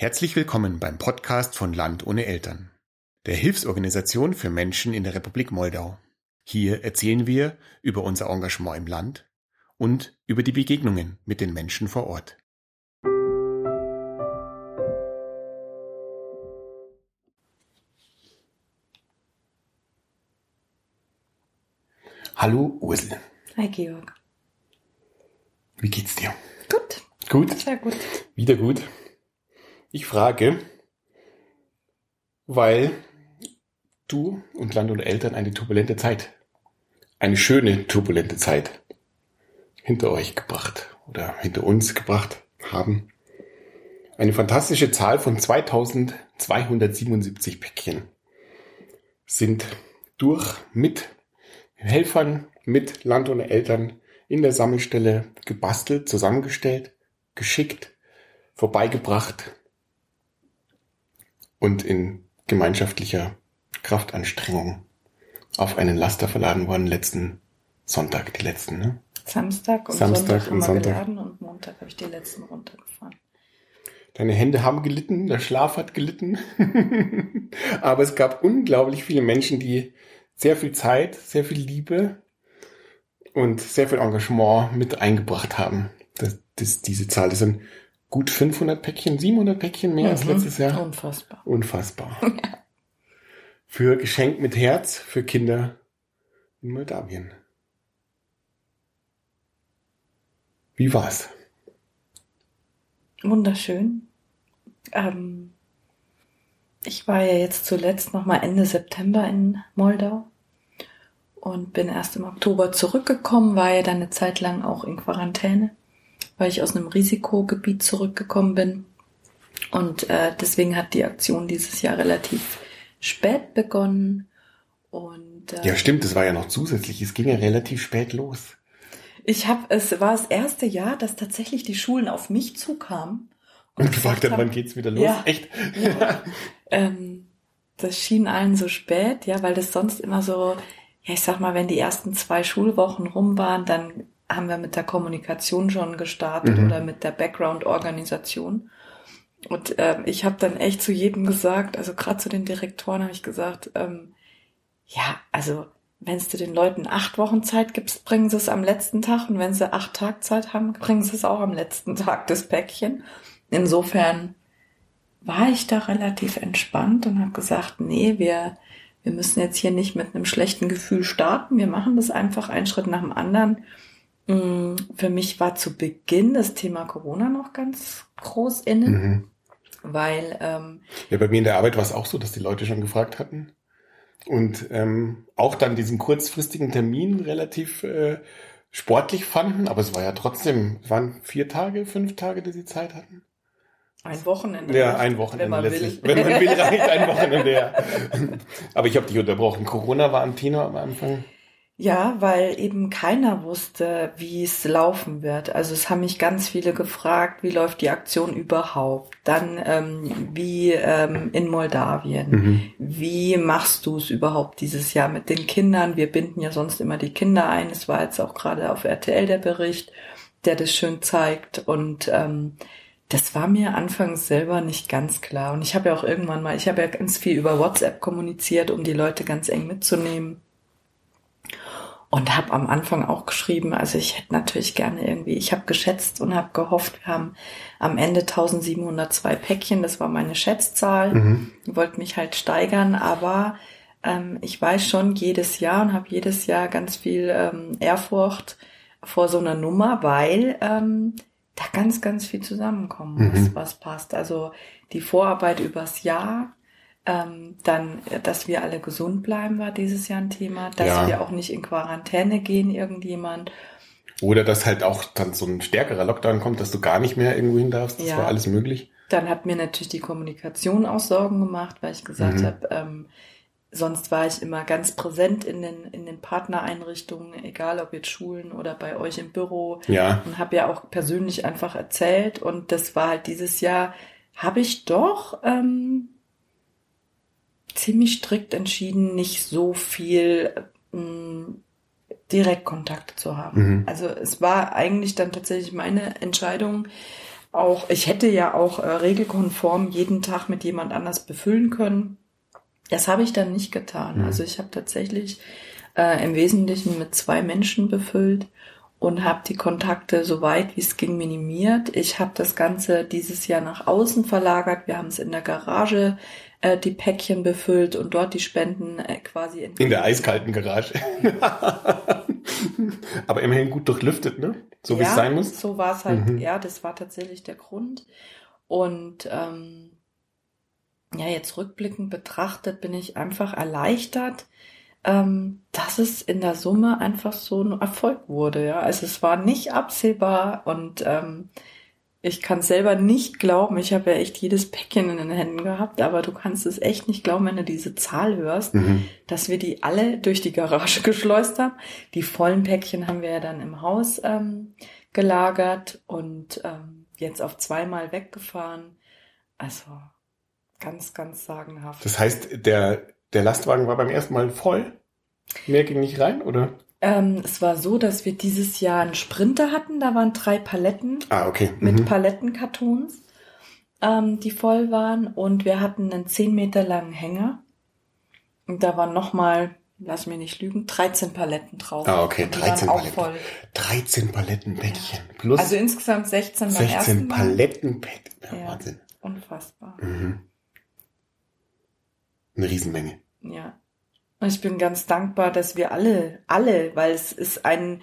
Herzlich willkommen beim Podcast von Land ohne Eltern, der Hilfsorganisation für Menschen in der Republik Moldau. Hier erzählen wir über unser Engagement im Land und über die Begegnungen mit den Menschen vor Ort. Hallo Ursel. Hi Georg. Wie geht's dir? Gut. Gut? Sehr gut. Wieder gut. Ich frage, weil du und Land und Eltern eine turbulente Zeit, eine schöne turbulente Zeit hinter euch gebracht oder hinter uns gebracht haben. Eine fantastische Zahl von 2277 Päckchen sind durch mit Helfern, mit Land und Eltern in der Sammelstelle gebastelt, zusammengestellt, geschickt, vorbeigebracht und in gemeinschaftlicher Kraftanstrengung auf einen Laster verladen worden letzten Sonntag, die letzten, ne? Samstag und Samstag Sonntag und Sonntag. geladen und Montag habe ich die letzten runtergefahren. Deine Hände haben gelitten, der Schlaf hat gelitten. Aber es gab unglaublich viele Menschen, die sehr viel Zeit, sehr viel Liebe und sehr viel Engagement mit eingebracht haben. Das, das, diese Zahl, das sind gut 500 Päckchen, 700 Päckchen mehr als Mhm. letztes Jahr. Unfassbar. Unfassbar. Für Geschenk mit Herz für Kinder in Moldawien. Wie war's? Wunderschön. Ähm, ich war ja jetzt zuletzt noch mal Ende September in Moldau und bin erst im Oktober zurückgekommen, war ja dann eine Zeit lang auch in Quarantäne, weil ich aus einem Risikogebiet zurückgekommen bin. Und äh, deswegen hat die Aktion dieses Jahr relativ spät begonnen. Und äh, Ja, stimmt, das war ja noch zusätzlich. Es ging ja relativ spät los. Ich habe, es war das erste Jahr, dass tatsächlich die Schulen auf mich zukamen Und gefragt hat, haben, wann geht's wieder los? Ja. Echt? Ja. ähm, das schien allen so spät, ja, weil das sonst immer so, ja, ich sag mal, wenn die ersten zwei Schulwochen rum waren, dann haben wir mit der Kommunikation schon gestartet Mhm. oder mit der Background-Organisation. Und ähm, ich habe dann echt zu jedem gesagt, also gerade zu den Direktoren habe ich gesagt, ähm, ja, also wenn du den Leuten acht Wochen Zeit gibst, bringen sie es am letzten Tag und wenn sie acht Tag Zeit haben, bringen sie es auch am letzten Tag, das Päckchen. Insofern war ich da relativ entspannt und habe gesagt, nee, wir, wir müssen jetzt hier nicht mit einem schlechten Gefühl starten. Wir machen das einfach einen Schritt nach dem anderen. Mm, Für mich war zu Beginn das Thema Corona noch ganz groß inne, Mhm. weil ähm, Ja, bei mir in der Arbeit war es auch so, dass die Leute schon gefragt hatten. Und ähm, auch dann diesen kurzfristigen Termin relativ äh, sportlich fanden. Aber es war ja trotzdem, es waren vier Tage, fünf Tage, die sie Zeit hatten. ein Wochenende. Ja, reicht, ein Wochenende wenn man letztlich. will. Wenn man will, reicht ein Wochenende, ja. Aber ich habe dich unterbrochen. Corona war am Thema am Anfang. Ja, weil eben keiner wusste, wie es laufen wird. Also es haben mich ganz viele gefragt, wie läuft die Aktion überhaupt? Dann ähm, wie ähm, in Moldawien. Mhm. Wie machst du es überhaupt dieses Jahr mit den Kindern? Wir binden ja sonst immer die Kinder ein. Es war jetzt auch gerade auf RTL der Bericht, der das schön zeigt. Und ähm, das war mir anfangs selber nicht ganz klar. Und ich habe ja auch irgendwann mal, ich habe ja ganz viel über WhatsApp kommuniziert, um die Leute ganz eng mitzunehmen. Und habe am Anfang auch geschrieben, also ich hätte natürlich gerne irgendwie, ich habe geschätzt und habe gehofft, wir haben am Ende 1702 Päckchen, das war meine Schätzzahl. Mhm. Wollte mich halt steigern, aber ähm, ich weiß schon jedes Jahr und habe jedes Jahr ganz viel ähm, Ehrfurcht vor so einer Nummer, weil ähm, da ganz, ganz viel zusammenkommen muss, Mhm. was passt. Also die Vorarbeit übers Jahr, ähm, dann, dass wir alle gesund bleiben, war dieses Jahr ein Thema, dass Ja. wir auch nicht in Quarantäne gehen, irgendjemand. Oder dass halt auch dann so ein stärkerer Lockdown kommt, dass du gar nicht mehr irgendwo hin darfst. Das Ja. war alles möglich. Dann hat mir natürlich die Kommunikation auch Sorgen gemacht, weil ich gesagt Mhm. habe, ähm, sonst war ich immer ganz präsent in den, in den Partnereinrichtungen, egal ob jetzt Schulen oder bei euch im Büro. Ja. Und habe ja auch persönlich einfach erzählt. Und das war halt dieses Jahr, habe ich doch ähm, ziemlich strikt entschieden, nicht so viel ähm, Direktkontakt zu haben. Mhm. Also es war eigentlich dann tatsächlich meine Entscheidung, auch, ich hätte ja auch äh, regelkonform jeden Tag mit jemand anders befüllen können. Das habe ich dann nicht getan. Mhm. Also ich habe tatsächlich äh, im Wesentlichen mit zwei Menschen befüllt und habe die Kontakte so weit wie es ging minimiert. Ich habe das Ganze dieses Jahr nach außen verlagert. Wir haben es in der Garage äh, die Päckchen befüllt und dort die Spenden äh, quasi in der eiskalten Garage. Aber immerhin gut durchlüftet, ne? So wie ja, es sein muss. So war es halt, Mhm. ja, das war tatsächlich der Grund. Und ähm, ja, jetzt rückblickend betrachtet bin ich einfach erleichtert, ähm, dass es in der Summe einfach so ein Erfolg wurde. Ja, also es war nicht absehbar und ähm, ich kann selber nicht glauben. Ich habe ja echt jedes Päckchen in den Händen gehabt, aber du kannst es echt nicht glauben, wenn du diese Zahl hörst Mhm. dass wir die alle durch die Garage geschleust haben. Die vollen Päckchen haben wir ja dann im Haus ähm, gelagert und ähm, jetzt auf zweimal weggefahren. Also ganz, ganz sagenhaft. Das heißt, der, der Lastwagen war beim ersten Mal voll. Mehr ging nicht rein, oder? Ähm, es war so, dass wir dieses Jahr einen Sprinter hatten. Da waren drei Paletten Ah, okay. mit Mhm. Palettenkartons, ähm, die voll waren. Und wir hatten einen 10 Meter langen Hänger. Und da waren nochmal, lass mich nicht lügen, 13 Paletten drauf. Ah, okay, Und die 13 waren auch Paletten. voll. 13 Palettenpäckchen. Plus Also insgesamt 16 beim 16 ersten Mal. Palettenpäckchen. Ja, Ja. Wahnsinn. Unfassbar. Mhm. Eine Riesenmenge. Ja. Und ich bin ganz dankbar, dass wir alle, alle, weil es ist ein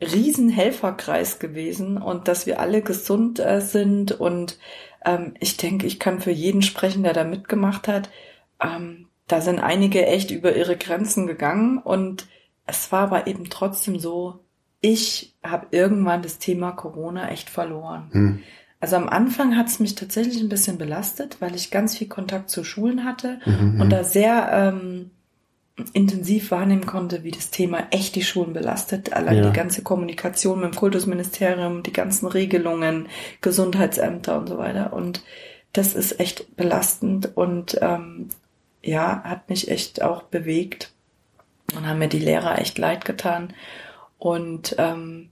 riesen Helferkreis gewesen und dass wir alle gesund äh, sind und ähm, ich denke, ich kann für jeden sprechen, der da mitgemacht hat. Ähm, da sind einige echt über ihre Grenzen gegangen und es war aber eben trotzdem so, ich habe irgendwann das Thema Corona echt verloren. Hm. Also am Anfang hat es mich tatsächlich ein bisschen belastet, weil ich ganz viel Kontakt zu Schulen hatte Mhm, und da sehr ähm, intensiv wahrnehmen konnte, wie das Thema echt die Schulen belastet. Allein Ja. die ganze Kommunikation mit dem Kultusministerium, die ganzen Regelungen, Gesundheitsämter und so weiter. Und das ist echt belastend und ähm, ja, hat mich echt auch bewegt und haben mir die Lehrer echt leid getan. Und ähm,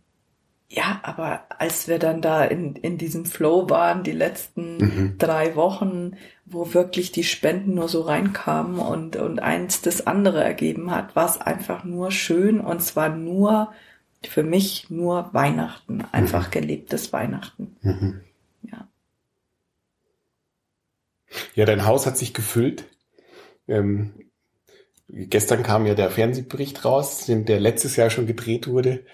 ja, aber als wir dann da in, in diesem Flow waren, die letzten Mhm. drei Wochen, wo wirklich die Spenden nur so reinkamen und, und eins das andere ergeben hat, war es einfach nur schön und es war nur, für mich nur Weihnachten, einfach gelebtes Weihnachten. Mhm. Ja. Ja, dein Haus hat sich gefüllt. Ähm, gestern kam ja der Fernsehbericht raus, der letztes Jahr schon gedreht wurde.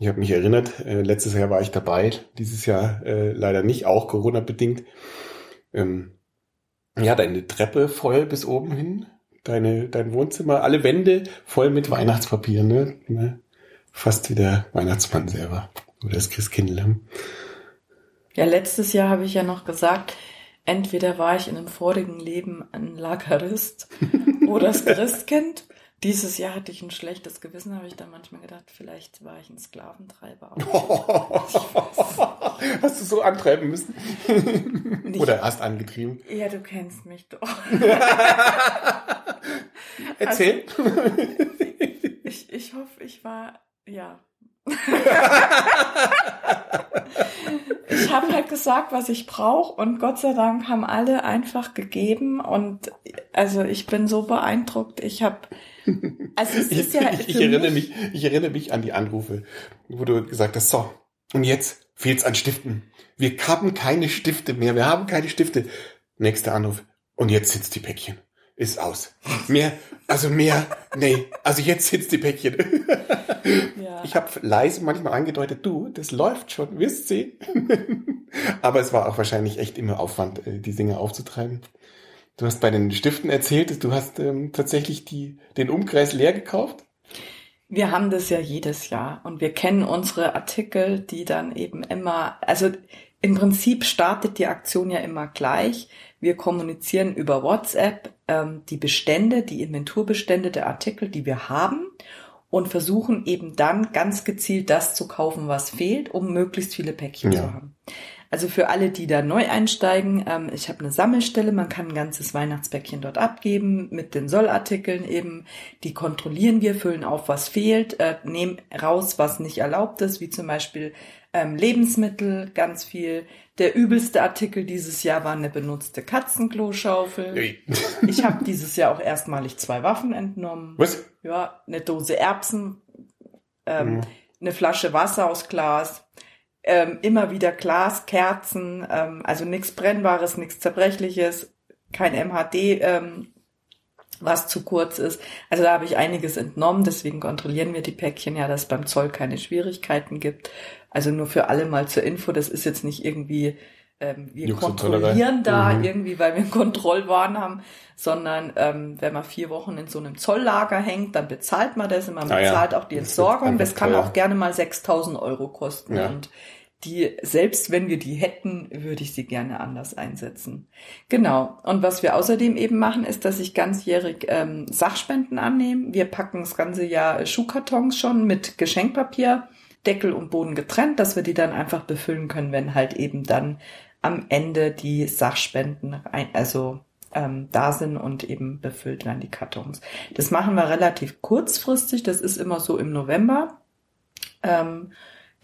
Ich habe mich erinnert, äh, letztes Jahr war ich dabei, dieses Jahr äh, leider nicht, auch Corona-bedingt. Ähm, ja, deine Treppe voll bis oben hin, deine, dein Wohnzimmer, alle Wände voll mit Weihnachtspapier, ne? ne? Fast wie der Weihnachtsmann selber oder das Christkindl. Ja, letztes Jahr habe ich ja noch gesagt, entweder war ich in einem vorigen Leben ein Lagerist oder das Christkind. Dieses Jahr hatte ich ein schlechtes Gewissen, habe ich dann manchmal gedacht, vielleicht war ich ein Sklaventreiber. Hast du so antreiben müssen? Nicht- Oder hast angetrieben? ja, du kennst mich doch. Erzähl. Ich, ich hoffe, ich war, ja. ich habe halt gesagt, was ich brauche und Gott sei Dank haben alle einfach gegeben und also ich bin so beeindruckt. Ich habe, also es ich, ist ja ich, ich erinnere mich, ich erinnere mich an die Anrufe, wo du gesagt hast, so, und jetzt fehlt's an Stiften. Wir haben keine Stifte mehr, wir haben keine Stifte. Nächster Anruf. Und jetzt sitzt die Päckchen. Ist aus. Mehr, also mehr, nee, also jetzt sitzt die Päckchen. ja, Ich habe leise manchmal angedeutet, du, das läuft schon, wirst sehen. Aber es war auch wahrscheinlich echt immer Aufwand, äh, die Dinge aufzutreiben. Du hast bei den Stiften erzählt, du hast ähm, tatsächlich die, den Umkreis leer gekauft. Wir haben das ja jedes Jahr und wir kennen unsere Artikel, die dann eben immer, also im Prinzip startet die Aktion ja immer gleich. Wir kommunizieren über WhatsApp ähm, die Bestände, die Inventurbestände der Artikel, die wir haben und versuchen eben dann ganz gezielt das zu kaufen, was fehlt, um möglichst viele Päckchen Ja. zu haben. Also für alle, die da neu einsteigen, ähm, ich habe eine Sammelstelle, man kann ein ganzes Weihnachtspäckchen dort abgeben mit den Sollartikeln eben. Die kontrollieren wir, füllen auf, was fehlt, äh, nehmen raus, was nicht erlaubt ist, wie zum Beispiel ähm, Lebensmittel, ganz viel. Der übelste Artikel dieses Jahr war eine benutzte Katzenklo-Schaufel. Ich habe dieses Jahr auch erstmalig zwei Waffen entnommen. Was? Ja, eine Dose Erbsen, ähm, Mhm. eine Flasche Wasser aus Glas, ähm, immer wieder Glas, Kerzen, ähm, also nichts Brennbares, nichts Zerbrechliches, kein MHD, ähm, was zu kurz ist. Also da habe ich einiges entnommen, deswegen kontrollieren wir die Päckchen ja, dass es beim Zoll keine Schwierigkeiten gibt. Also nur für alle mal zur Info, das ist jetzt nicht irgendwie, ähm, wir Jux kontrollieren da Mhm. irgendwie, weil wir einen Kontrollwahn haben, sondern ähm, wenn man vier Wochen in so einem Zolllager hängt, dann bezahlt man das und man Ah ja. bezahlt auch die Das Entsorgung. einfach Das kann auch gerne mal 6000 Euro kosten. Ja. Und die, selbst wenn wir die hätten, würde ich sie gerne anders einsetzen. Genau. Und was wir außerdem eben machen, ist, dass ich ganzjährig ähm, Sachspenden annehme. Wir packen das ganze Jahr Schuhkartons schon mit Geschenkpapier, Deckel und Boden getrennt, dass wir die dann einfach befüllen können, wenn halt eben dann am Ende die Sachspenden rein, also ähm, da sind und eben befüllt werden die Kartons. Das machen wir relativ kurzfristig. Das ist immer so im November. Ähm,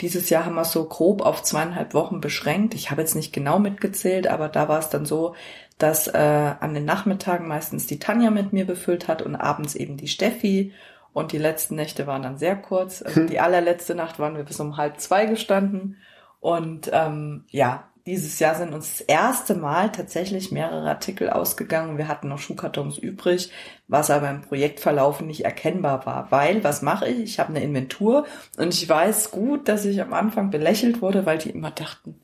dieses Jahr haben wir es so grob auf zweieinhalb Wochen beschränkt. Ich habe jetzt nicht genau mitgezählt, aber da war es dann so, dass äh, an den Nachmittagen meistens die Tanja mit mir befüllt hat und abends eben die Steffi. Und die letzten Nächte waren dann sehr kurz. Also die allerletzte Nacht waren wir bis um halb zwei gestanden. Und ähm, ja, dieses Jahr sind uns das erste Mal tatsächlich mehrere Artikel ausgegangen. Wir hatten noch Schuhkartons übrig, was aber im Projektverlauf nicht erkennbar war. Weil, was mache ich? Ich habe eine Inventur und ich weiß gut, dass ich am Anfang belächelt wurde, weil die immer dachten,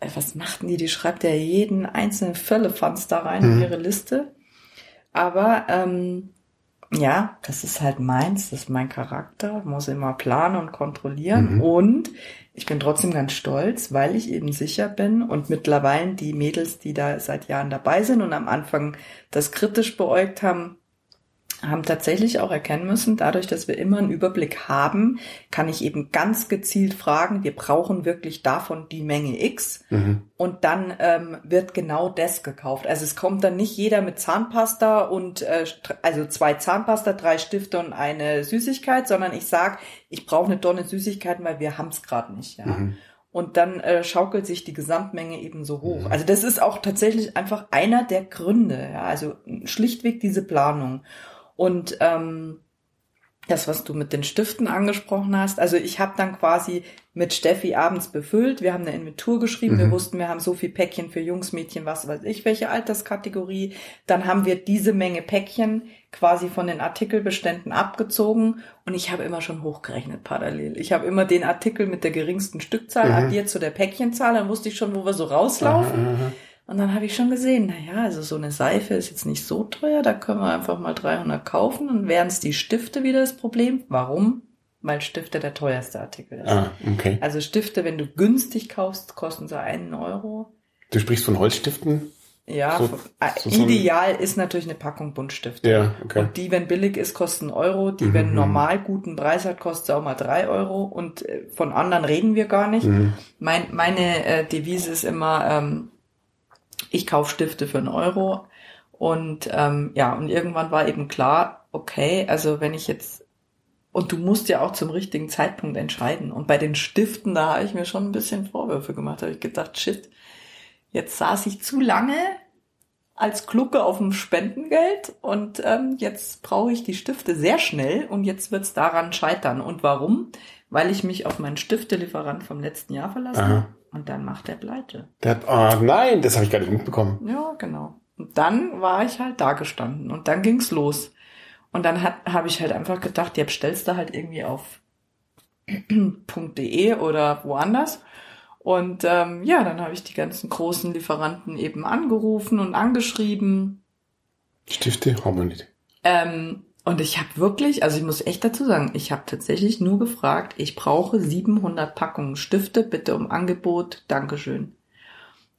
ey, was machten die? Die schreibt ja jeden einzelnen Firlefanz da rein in Mhm. ihre Liste. Aber ähm, ja, das ist halt meins, das ist mein Charakter, muss immer planen und kontrollieren. Mhm. Und ich bin trotzdem ganz stolz, weil ich eben sicher bin und mittlerweile die Mädels, die da seit Jahren dabei sind und am Anfang das kritisch beäugt haben, haben tatsächlich auch erkennen müssen, dadurch, dass wir immer einen Überblick haben, kann ich eben ganz gezielt fragen, wir brauchen wirklich davon die Menge X Mhm. und dann ähm, wird genau das gekauft. Also es kommt dann nicht jeder mit Zahnpasta und äh, also zwei Zahnpasta, drei Stifte und eine Süßigkeit, sondern ich sag, ich brauche eine Tonne Süßigkeiten, weil wir haben's gerade nicht. Ja. Mhm. Und dann äh, schaukelt sich die Gesamtmenge eben so hoch. Mhm. Also das ist auch tatsächlich einfach einer der Gründe. Ja. Also schlichtweg diese Planung. Und ähm, das, was du mit den Stiften angesprochen hast. Also ich habe dann quasi mit Steffi abends befüllt. Wir haben eine Inventur geschrieben. Wir Mhm. wussten, wir haben so viel Päckchen für Jungs, Mädchen, was weiß ich, welche Alterskategorie. Dann haben wir diese Menge Päckchen quasi von den Artikelbeständen abgezogen und ich habe immer schon hochgerechnet parallel. Ich habe immer den Artikel mit der geringsten Stückzahl Mhm. addiert zu der Päckchenzahl, dann wusste ich schon, wo wir so rauslaufen. Aha. Und dann habe ich schon gesehen, naja, also so eine Seife ist jetzt nicht so teuer, da können wir einfach mal 300 kaufen. Und wären es die Stifte wieder das Problem. Warum? Weil Stifte der teuerste Artikel ist. Ah, okay. Also Stifte, wenn du günstig kaufst, kosten sie einen Euro. Du sprichst von Holzstiften? Ja, So- so- so ein- ideal ist natürlich eine Packung Buntstifte. Ja, okay. Und die, wenn billig ist, kosten einen Euro. Die, Mhm. wenn normal guten Preis hat, kostet auch mal drei Euro. Und äh, von anderen reden wir gar nicht. Mhm. Mein, meine äh, Devise ist immer, ähm, ich kaufe Stifte für einen Euro. Und ähm, ja, und irgendwann war eben klar, okay, also wenn ich jetzt, und du musst ja auch zum richtigen Zeitpunkt entscheiden. Und bei den Stiften, da habe ich mir schon ein bisschen Vorwürfe gemacht. Da habe ich gedacht, shit, jetzt saß ich zu lange als Klucke auf dem Spendengeld und ähm, jetzt brauche ich die Stifte sehr schnell und jetzt wird's daran scheitern. Und warum? Weil ich mich auf meinen Stiftelieferant vom letzten Jahr verlassen habe und dann macht er pleite. Der ah, nein, das habe ich gar nicht mitbekommen. Ja, genau. Und dann war ich halt da gestanden und dann ging's los. Und dann habe ich halt einfach gedacht, jetzt stellst du halt irgendwie auf .de oder woanders. Und ähm, ja, dann habe ich die ganzen großen Lieferanten eben angerufen und angeschrieben. Stifte haben wir nicht. Ähm, und ich habe wirklich, also ich muss echt dazu sagen, ich habe tatsächlich nur gefragt, ich brauche 700 Packungen Stifte, bitte um Angebot, Dankeschön.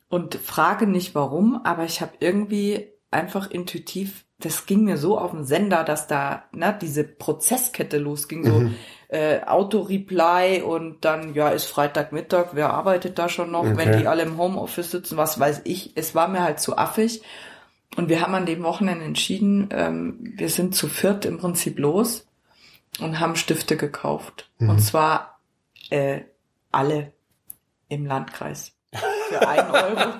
Und frage nicht warum, aber ich habe irgendwie einfach intuitiv, das ging mir so auf den Sender, dass da ne, diese Prozesskette losging, so Mhm. äh, Auto-Reply und dann, ja, ist Freitagmittag, wer arbeitet da schon noch, wenn Okay. die alle im Homeoffice sitzen, was weiß ich. Es war mir halt zu affig. Und wir haben an dem Wochenende entschieden, ähm, wir sind zu viert im Prinzip los und haben Stifte gekauft. Mhm. Und zwar äh, alle im Landkreis für einen Euro.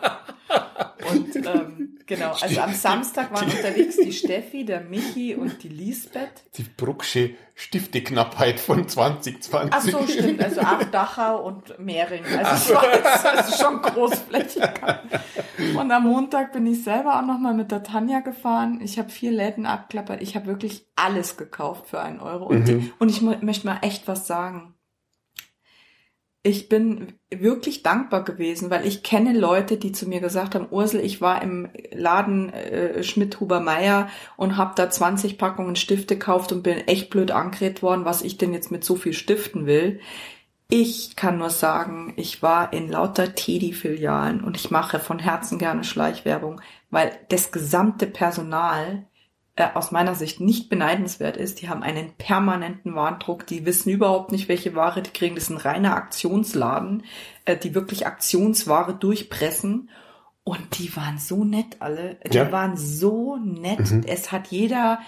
Und ähm, genau, also am Samstag waren unterwegs die Steffi, der Michi und die Lisbeth. Die Brucksche Stifteknappheit von 2020. Ach so, stimmt. Also auch Dachau und Mehring. Also es war jetzt also schon großflächig. Und am Montag bin ich selber auch nochmal mit der Tanja gefahren. Ich habe vier Läden abklappert. Ich habe wirklich alles gekauft für einen Euro. Und, Mhm. und ich möchte mal echt was sagen. Ich bin wirklich dankbar gewesen, weil ich kenne Leute, die zu mir gesagt haben, Ursel, ich war im Laden äh, Schmidt-Huber-Meyer und habe da 20 Packungen Stifte gekauft und bin echt blöd angeredet worden, was ich denn jetzt mit so viel Stiften will. Ich kann nur sagen, ich war in lauter Teddy-Filialen und ich mache von Herzen gerne Schleichwerbung, weil das gesamte Personal äh, aus meiner Sicht nicht beneidenswert ist. Die haben einen permanenten Warndruck, die wissen überhaupt nicht, welche Ware die kriegen. Das ist ein reiner Aktionsladen, äh, die wirklich Aktionsware durchpressen. Und die waren so nett alle. Die Ja. waren so nett. Mhm. Es hat jeder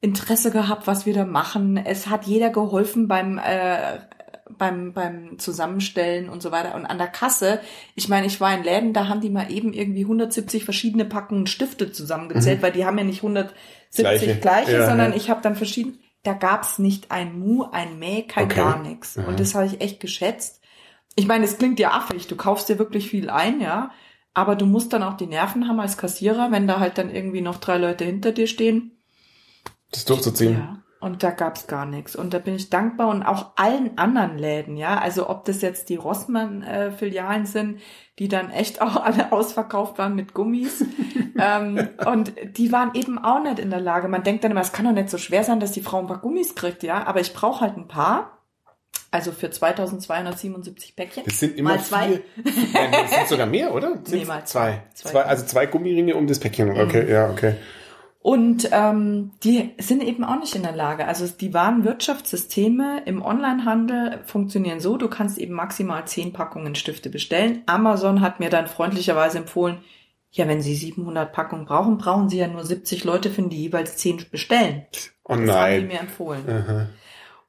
Interesse gehabt, was wir da machen. Es hat jeder geholfen beim äh, beim beim Zusammenstellen und so weiter und an der Kasse. Ich meine, ich war in Läden, da haben die mal eben irgendwie 170 verschiedene Packungen Stifte zusammengezählt, weil die haben ja nicht 170 Gleiche. gleiche, Ja, sondern ja. ich habe dann verschieden. Da gab's nicht ein Mu, ein Mäh, kein Okay. gar nichts. Aha. Und das habe ich echt geschätzt. Ich meine, es klingt ja affig. Du kaufst dir wirklich viel ein, ja. Aber du musst dann auch die Nerven haben als Kassierer, wenn da halt dann irgendwie noch drei Leute hinter dir stehen. Das durchzuziehen. Ja, und da gab's gar nichts. Und da bin ich dankbar und auch allen anderen Läden, ja. Also ob das jetzt die Rossmann-Filialen sind, die dann echt auch alle ausverkauft waren mit Gummis. ähm, und die waren eben auch nicht in der Lage. Man denkt dann immer, es kann doch nicht so schwer sein, dass die Frau ein paar Gummis kriegt, ja. Aber ich brauche halt ein paar. Also für 2277 Päckchen. Das sind immer Mal zwei. vier. Nein, das sind sogar mehr, oder? Sind Nee, mal zwei. zwei. zwei. Also zwei Gummiringe um das Päckchen. Okay, ja, okay. Und ähm, die sind eben auch nicht in der Lage. Also die Warenwirtschaftssysteme im Onlinehandel funktionieren so, du kannst eben maximal zehn Packungen Stifte bestellen. Amazon hat mir dann freundlicherweise empfohlen, ja, wenn Sie 700 Packungen brauchen, brauchen Sie ja nur 70 Leute finden, die jeweils 10 bestellen. Oh Das haben die nein. mir empfohlen. Aha.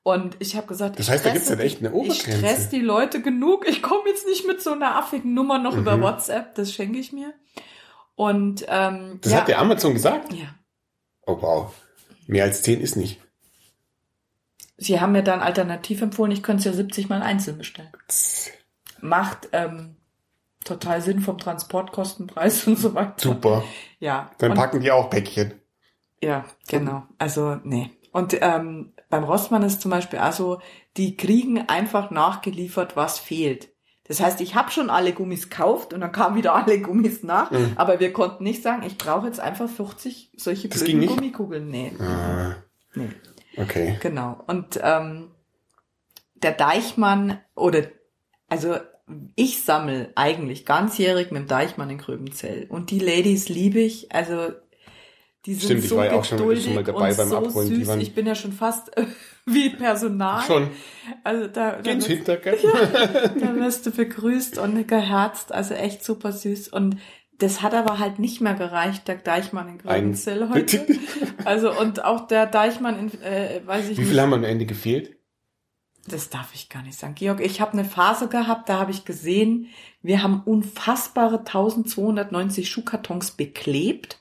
Und ich habe gesagt, Das ich heißt, da stresse gibt's dann die- echt eine Ich stress die Leute genug. Ich komme jetzt nicht mit so einer affigen Nummer noch über Mhm. WhatsApp. Das schenke ich mir. Und ähm, Das ja, hat der Amazon gesagt? ja. Oh wow. Mehr als zehn ist nicht. Sie haben mir dann alternativ empfohlen, ich könnte es ja 70 mal einzeln bestellen. Macht ähm, total Sinn vom Transportkostenpreis und so weiter. Super. Ja. Dann und, packen die auch Päckchen. ja, genau. Also, nee. Und ähm, beim Rossmann ist zum Beispiel also, die kriegen einfach nachgeliefert, was fehlt. Das heißt, ich habe schon alle Gummis gekauft und dann kamen wieder alle Gummis nach, Mhm. aber wir konnten nicht sagen, ich brauche jetzt einfach 40 solche Das ging blöden nicht? Gummikugeln. Nee. Ah, nee. okay. Genau. Und ähm, der Deichmann oder also ich sammel eigentlich ganzjährig mit dem Deichmann in Gröbenzell. Und die Ladies liebe ich. Also die sind Stimmt, ich so war ja auch schon- schon mal dabei beim so Abholen. Die süß. waren- Ich bin ja schon fast äh, wie Personal. Schon. Also da, da, Geht's wirst, gell? da wirst du begrüßt und geherzt. Also echt super süß. Und das hat aber halt nicht mehr gereicht, der Deichmann in Gröbenzell heute. Also und auch der Deichmann in, äh, weiß ich Wie nicht. viele haben am Ende gefehlt? Das darf ich gar nicht sagen. Georg, ich habe eine Phase gehabt, da habe ich gesehen, wir haben unfassbare 1290 Schuhkartons beklebt.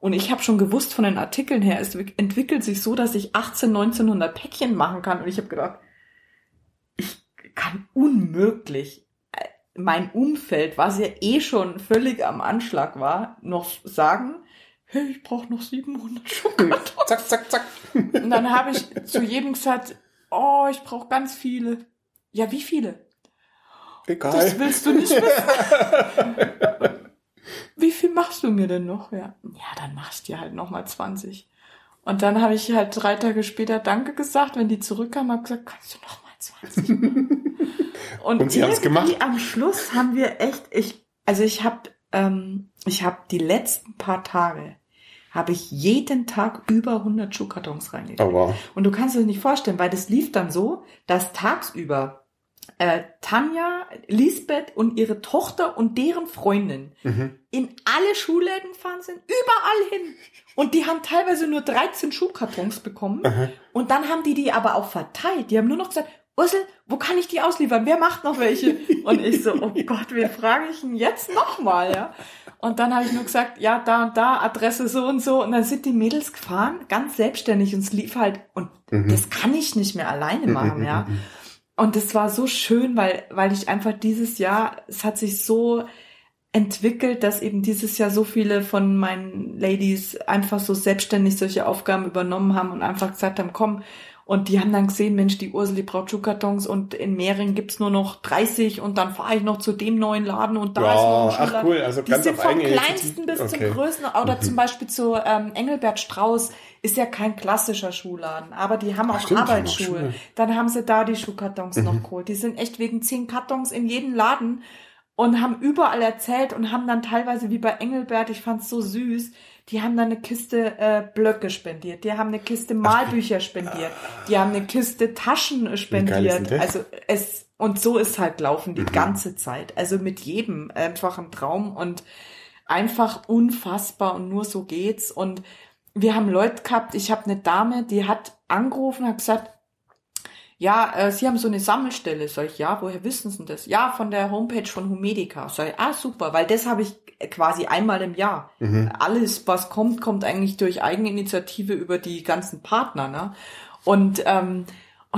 Und ich habe schon gewusst von den Artikeln her, es entwickelt sich so, dass ich 18, 1900 Päckchen machen kann. Und ich habe gedacht, ich kann unmöglich äh, mein Umfeld, was ja eh schon völlig am Anschlag war, noch sagen, hey, ich brauche noch 700 Schuhkartons. Zack, zack, zack. Und dann habe ich zu jedem gesagt, oh, ich brauche ganz viele. Ja, wie viele? Das Egal. willst du nicht wissen. wie viel machst du mir denn noch? Ja, ja dann machst du halt nochmal 20. Und dann habe ich halt drei Tage später Danke gesagt, wenn die zurückkamen, habe gesagt, kannst du nochmal 20? Und, Und sie haben's irgendwie gemacht? am Schluss haben wir echt, ich, also ich habe, ähm, ich habe die letzten paar Tage, habe ich jeden Tag über 100 Schuhkartons reingekriegt. Oh wow. Und du kannst es nicht vorstellen, weil das lief dann so, dass tagsüber äh, Tanja, Lisbeth und ihre Tochter und deren Freundin Mhm. in alle Schuhläden gefahren sind, überall hin. Und die haben teilweise nur 13 Schuhkartons bekommen. Aha. Und dann haben die die aber auch verteilt. Die haben nur noch gesagt, Ursel, wo kann ich die ausliefern? Wer macht noch welche? Und ich so, oh Gott, wen frage ich denn jetzt nochmal, ja? Und dann habe ich nur gesagt, ja, da und da, Adresse so und so. Und dann sind die Mädels gefahren, ganz selbstständig und es lief halt, und mhm. das kann ich nicht mehr alleine mhm, machen, ja. Und es war so schön, weil, weil ich einfach dieses Jahr, es hat sich so entwickelt, dass eben dieses Jahr so viele von meinen Ladies einfach so selbstständig solche Aufgaben übernommen haben und einfach gesagt haben, komm, und die haben dann gesehen, Mensch, die Urseli braucht Schuhkartons und in Mehring gibt's nur noch 30 und dann fahre ich noch zu dem neuen Laden und da ja, ist noch ein. Ach cool, also die sind vom kleinsten bis okay. zum größten. Oder mhm. zum Beispiel zu ähm, Engelbert Strauß ist ja kein klassischer Schuhladen, aber die haben auch Stimmt, Arbeitsschuhe. Dann haben sie da die Schuhkartons mhm. noch geholt. Die sind echt wegen zehn Kartons in jeden Laden und haben überall erzählt und haben dann teilweise wie bei Engelbert, ich fand's so süß, die haben dann eine Kiste äh, Blöcke spendiert, die haben eine Kiste Malbücher spendiert, die haben eine Kiste Taschen spendiert. Also es und so ist halt laufen die mhm. ganze Zeit. Also mit jedem einfach ein Traum und einfach unfassbar und nur so geht's. Und wir haben Leute gehabt, ich habe eine Dame, die hat angerufen, hat gesagt, ja, äh, Sie haben so eine Sammelstelle. Sag ich, ja, woher wissen Sie das? Ja, von der Homepage von Humedica. Sag ich, ah, super, weil das habe ich quasi einmal im Jahr. Mhm. Alles, was kommt, kommt eigentlich durch Eigeninitiative über die ganzen Partner. Ne? Und ähm,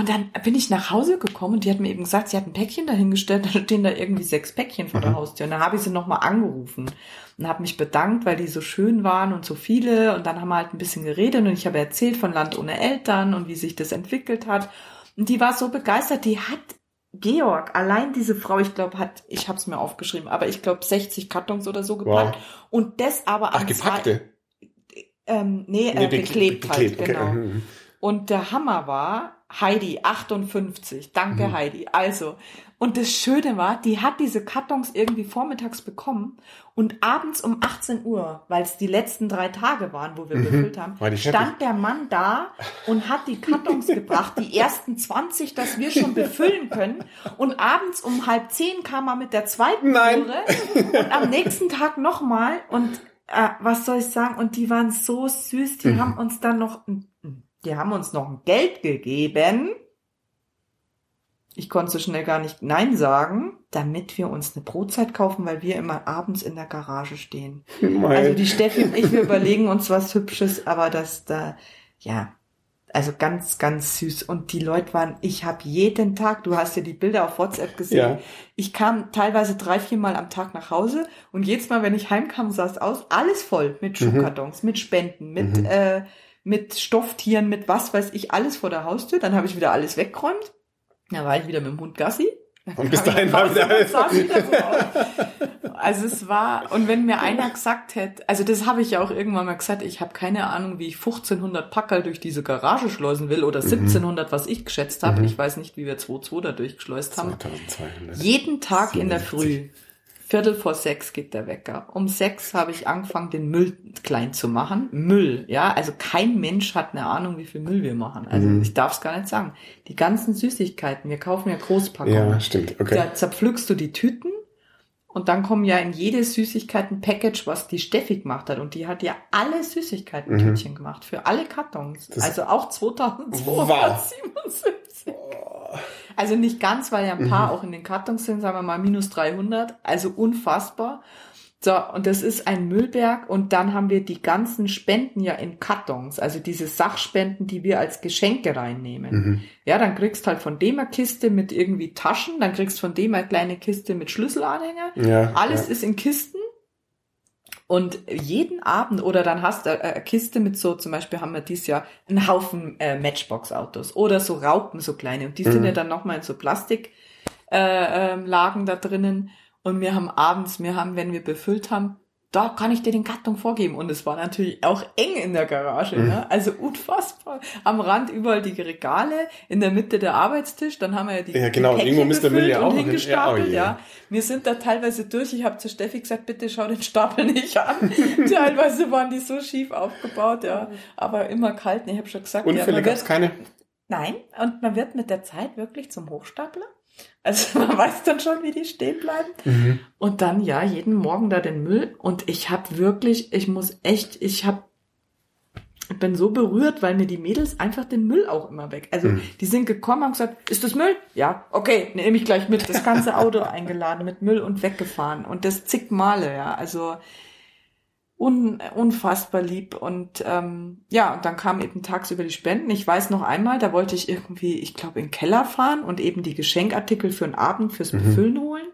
und dann bin ich nach Hause gekommen und die hat mir eben gesagt, sie hat ein Päckchen dahingestellt, da stehen da irgendwie sechs Päckchen vor mhm. der Haustür. Und dann habe ich sie nochmal angerufen und habe mich bedankt, weil die so schön waren und so viele. Und dann haben wir halt ein bisschen geredet und ich habe erzählt von Land ohne Eltern und wie sich das entwickelt hat. Und die war so begeistert, die hat Georg, allein diese Frau, ich glaube, hat, ich habe es mir aufgeschrieben, aber ich glaube 60 Kartons oder so gepackt. Wow. Und das aber Ach, gepackte? ähm, nee, nee äh, beklebt, beklebt halt, okay. genau. Mhm. Und der Hammer war, Heidi, 58. Danke, mhm. Heidi. Also, und das Schöne war, die hat diese Kartons irgendwie vormittags bekommen und abends um 18 Uhr, weil es die letzten drei Tage waren, wo wir mhm. befüllt haben, stand der Mann da und hat die Kartons gebracht, die ersten 20, dass wir schon befüllen können. Und abends um halb zehn kam er mit der zweiten Nein. und am nächsten Tag nochmal und äh, was soll ich sagen? Und die waren so süß, die mhm. haben uns dann noch die haben uns noch ein Geld gegeben. Ich konnte so schnell gar nicht Nein sagen, damit wir uns eine Brotzeit kaufen, weil wir immer abends in der Garage stehen. Mein. Also die Steffi und ich, wir überlegen uns was Hübsches, aber das da, ja, also ganz, ganz süß. Und die Leute waren, ich habe jeden Tag, du hast ja die Bilder auf WhatsApp gesehen, ja. ich kam teilweise drei, vier Mal am Tag nach Hause und jedes Mal, wenn ich heimkam, sah es aus, alles voll mit mhm. Schuhkartons, mhm. mit Spenden, mit mhm. äh, mit Stofftieren, mit was weiß ich, alles vor der Haustür. Dann habe ich wieder alles weggeräumt. Dann war ich wieder mit dem Hund Gassi. Und bis dahin war wieder alles. Also es war, und wenn mir einer gesagt hätte, also das habe ich ja auch irgendwann mal gesagt, ich habe keine Ahnung, wie ich 1500 Packerl durch diese Garage schleusen will oder 1700, mhm. was ich geschätzt habe. Mhm. Ich weiß nicht, wie wir 2,2 da durchgeschleust haben. 2200. Jeden Tag 77. in der Früh Viertel vor sechs geht der Wecker. Um sechs habe ich angefangen, den Müll klein zu machen. Müll, ja. Also kein Mensch hat eine Ahnung, wie viel Müll wir machen. Also mhm. ich darf es gar nicht sagen. Die ganzen Süßigkeiten, wir kaufen ja Großpackungen. Ja, stimmt. Okay. Da zerpflückst du die Tüten und dann kommen ja in jede Süßigkeit ein Package, was die Steffi gemacht hat. Und die hat ja alle Süßigkeiten-Tütchen mhm. gemacht. Für alle Kartons. Das also auch 2277. Wow. Also nicht ganz, weil ja ein paar mhm. auch in den Kartons sind, sagen wir mal minus 300. Also unfassbar. So, und das ist ein Müllberg und dann haben wir die ganzen Spenden ja in Kartons, also diese Sachspenden, die wir als Geschenke reinnehmen. Mhm. Ja, dann kriegst halt von dem eine Kiste mit irgendwie Taschen, dann kriegst von dem eine kleine Kiste mit Schlüsselanhänger. Ja, Alles ja. ist in Kisten und jeden Abend, oder dann hast du eine Kiste mit so, zum Beispiel haben wir dieses Jahr einen Haufen äh, Matchbox-Autos oder so Raupen, so kleine. Und die mhm. sind ja dann nochmal in so Plastiklagen äh, ähm, da drinnen. Und wir haben abends, wir haben, wenn wir befüllt haben, da kann ich dir den Karton vorgeben. Und es war natürlich auch eng in der Garage. Mhm. Ne? Also unfassbar. Am Rand überall die Regale, in der Mitte der Arbeitstisch. Dann haben wir ja die Ja genau, die irgendwo müsste Müll ja auch hingestapelt. Ja, oh ja, Wir sind da teilweise durch. Ich habe zu Steffi gesagt, bitte schau den Stapel nicht an. teilweise waren die so schief aufgebaut. ja, Aber immer kalt. Ich habe schon gesagt. Unfälle ja, gab's keine? Nein, und man wird mit der Zeit wirklich zum Hochstapler. Also man weiß dann schon, wie die stehen bleiben. Mhm. Und dann ja, jeden Morgen da den Müll. Und ich habe wirklich, ich muss echt, ich habe ich bin so berührt, weil mir die Mädels einfach den Müll auch immer weg. Also Mhm. die sind gekommen und gesagt, ist das Müll? Ja, okay, nehme ich gleich mit. Das ganze Auto eingeladen mit Müll und weggefahren. Und das zig Male, ja. Also un, unfassbar lieb. Und ähm, ja, und dann kamen eben tagsüber die Spenden. Ich weiß noch einmal, da wollte ich irgendwie, ich glaube, in den Keller fahren und eben die Geschenkartikel für den Abend fürs Mhm. Befüllen holen.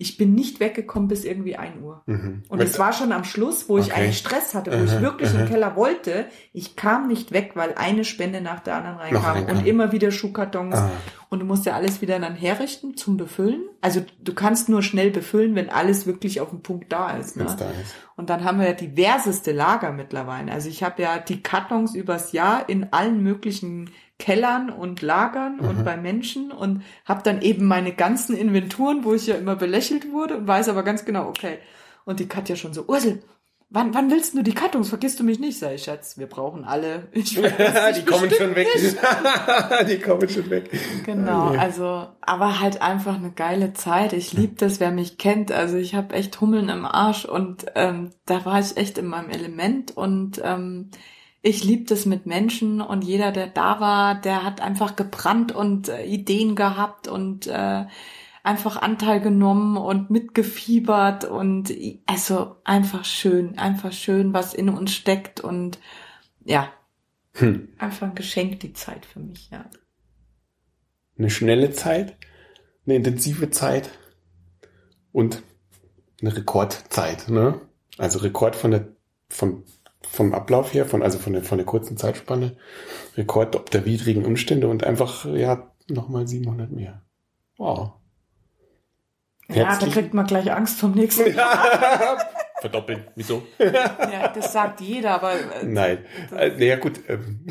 Ich bin nicht weggekommen bis irgendwie ein Uhr. Mhm. Und es war schon am Schluss, wo ich Okay. eigentlich Stress hatte, wo ich Aha, wirklich aha. im Keller wollte. Ich kam nicht weg, weil eine Spende nach der anderen reinkam reinkam. und immer wieder Schuhkartons. Ah. Und du musst ja alles wieder dann herrichten zum Befüllen. Also du kannst nur schnell befüllen, wenn alles wirklich auf dem Punkt da ist. Ne? Da ist. Und dann haben wir ja diverseste Lager mittlerweile. Also ich habe ja die Kartons übers Jahr in allen möglichen Kellern und Lagern und bei Menschen und habe dann eben meine ganzen Inventuren, wo ich ja immer belächelt wurde und weiß aber ganz genau, okay. Und die Katja schon so, Ursel, wann, wann willst du die Kartons? Vergisst du mich nicht? Sag ich, Schatz, wir brauchen alle. Ich dich die kommen schon weg. die kommen schon weg. Genau, also, aber halt einfach eine geile Zeit. Ich lieb das, wer mich kennt. Also ich habe echt Hummeln im Arsch und ähm, da war ich echt in meinem Element und ähm, ich lieb das mit Menschen und jeder, der da war, der hat einfach gebrannt und äh, Ideen gehabt und äh, einfach Anteil genommen und mitgefiebert und also einfach schön, einfach schön, was in uns steckt und ja, Hm. einfach ein Geschenk die Zeit für mich, ja. Eine schnelle Zeit, eine intensive Zeit und eine Rekordzeit, ne? Also Rekord von der, von, vom Ablauf her, von, also von der, von der kurzen Zeitspanne, Rekord ob der widrigen Umstände und einfach, ja, nochmal 700 mehr. Wow. Ja, da kriegt man gleich Angst vom nächsten. Verdoppeln. Wieso? Ja, das sagt jeder, aber äh, Nein. Äh, naja, gut. Ähm,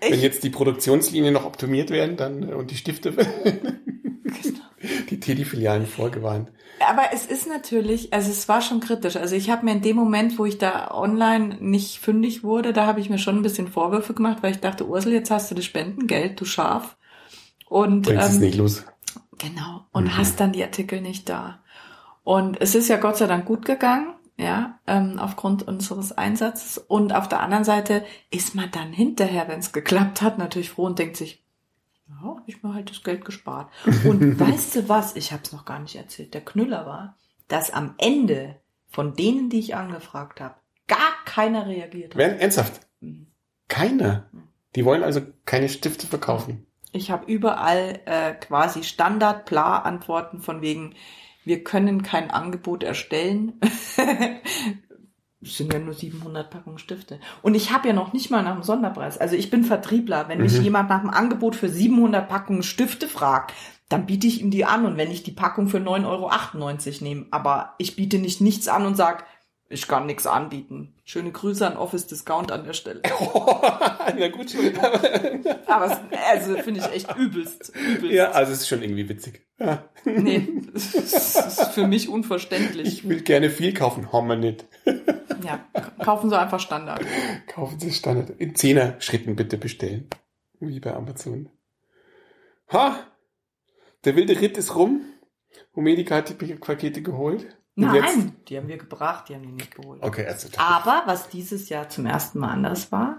wenn jetzt die Produktionslinien noch optimiert werden, dann äh, und die Stifte, die Teddy-Filialen vorgewarnt. aber es ist natürlich, also es war schon kritisch. Also ich habe mir in dem Moment, wo ich da online nicht fündig wurde, da habe ich mir schon ein bisschen Vorwürfe gemacht, weil ich dachte, Ursel, jetzt hast du das Spendengeld, du Schaf. Und Bringst es ähm, nicht los. Genau. Und hast dann die Artikel nicht da. Und es ist ja Gott sei Dank gut gegangen, ja, ähm, aufgrund unseres Einsatzes. Und auf der anderen Seite ist man dann hinterher, wenn es geklappt hat, natürlich froh und denkt sich, ja, hab ich mir halt das Geld gespart. Und weißt du was? Ich habe es noch gar nicht erzählt. Der Knüller war, dass am Ende von denen, die ich angefragt habe, gar keiner reagiert hat. Werden ernsthaft? Mhm. Keiner. Die wollen also keine Stifte verkaufen. Ich habe überall äh, quasi Standard-Pla-Antworten von wegen, wir können kein Angebot erstellen. Es sind ja nur 700 Packungen Stifte. Und ich habe ja noch nicht mal nach dem Sonderpreis. Also ich bin Vertriebler. Wenn mich Mhm. jemand nach dem Angebot für 700 Packungen Stifte fragt, dann biete ich ihm die an. Und wenn ich die Packung für 9,98 Euro nehme, aber ich biete nicht nichts an und sag, ich kann nichts anbieten. Schöne Grüße an Office Discount an der Stelle. Na gut. Aber es, also finde ich echt übelst. übelst. ja, also es ist schon irgendwie witzig. Ja. Nee, das ist für mich unverständlich. Ich will gerne viel kaufen. Haben wir nicht. Ja, kaufen Sie einfach Standard. Kaufen Sie Standard. In zehner Schritten bitte bestellen. Wie bei Amazon. Ha! Der wilde Ritt ist rum. Homedica hat die Pakete geholt. Und Nein, jetzt- die haben wir gebracht, die haben die nicht geholt. Okay, also Aber was dieses Jahr zum ersten Mal anders war,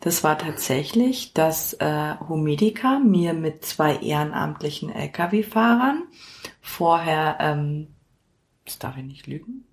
das war tatsächlich, dass äh, Homedica mir mit zwei ehrenamtlichen Lkw-Fahrern vorher, ähm, das darf ich nicht lügen,